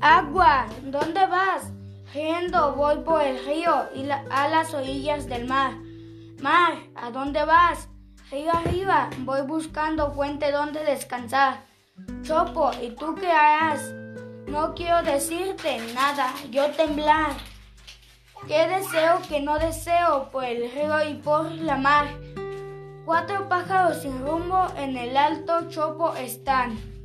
Agua, ¿dónde vas? Riendo voy por el río y a las orillas del mar. Mar, ¿a dónde vas? Río arriba, voy buscando fuente donde descansar. Chopo, ¿y tú qué harás? No quiero decirte nada, yo temblar. ¿Qué deseo que no deseo por el río y por la mar? Cuatro pájaros sin rumbo en el alto chopo están.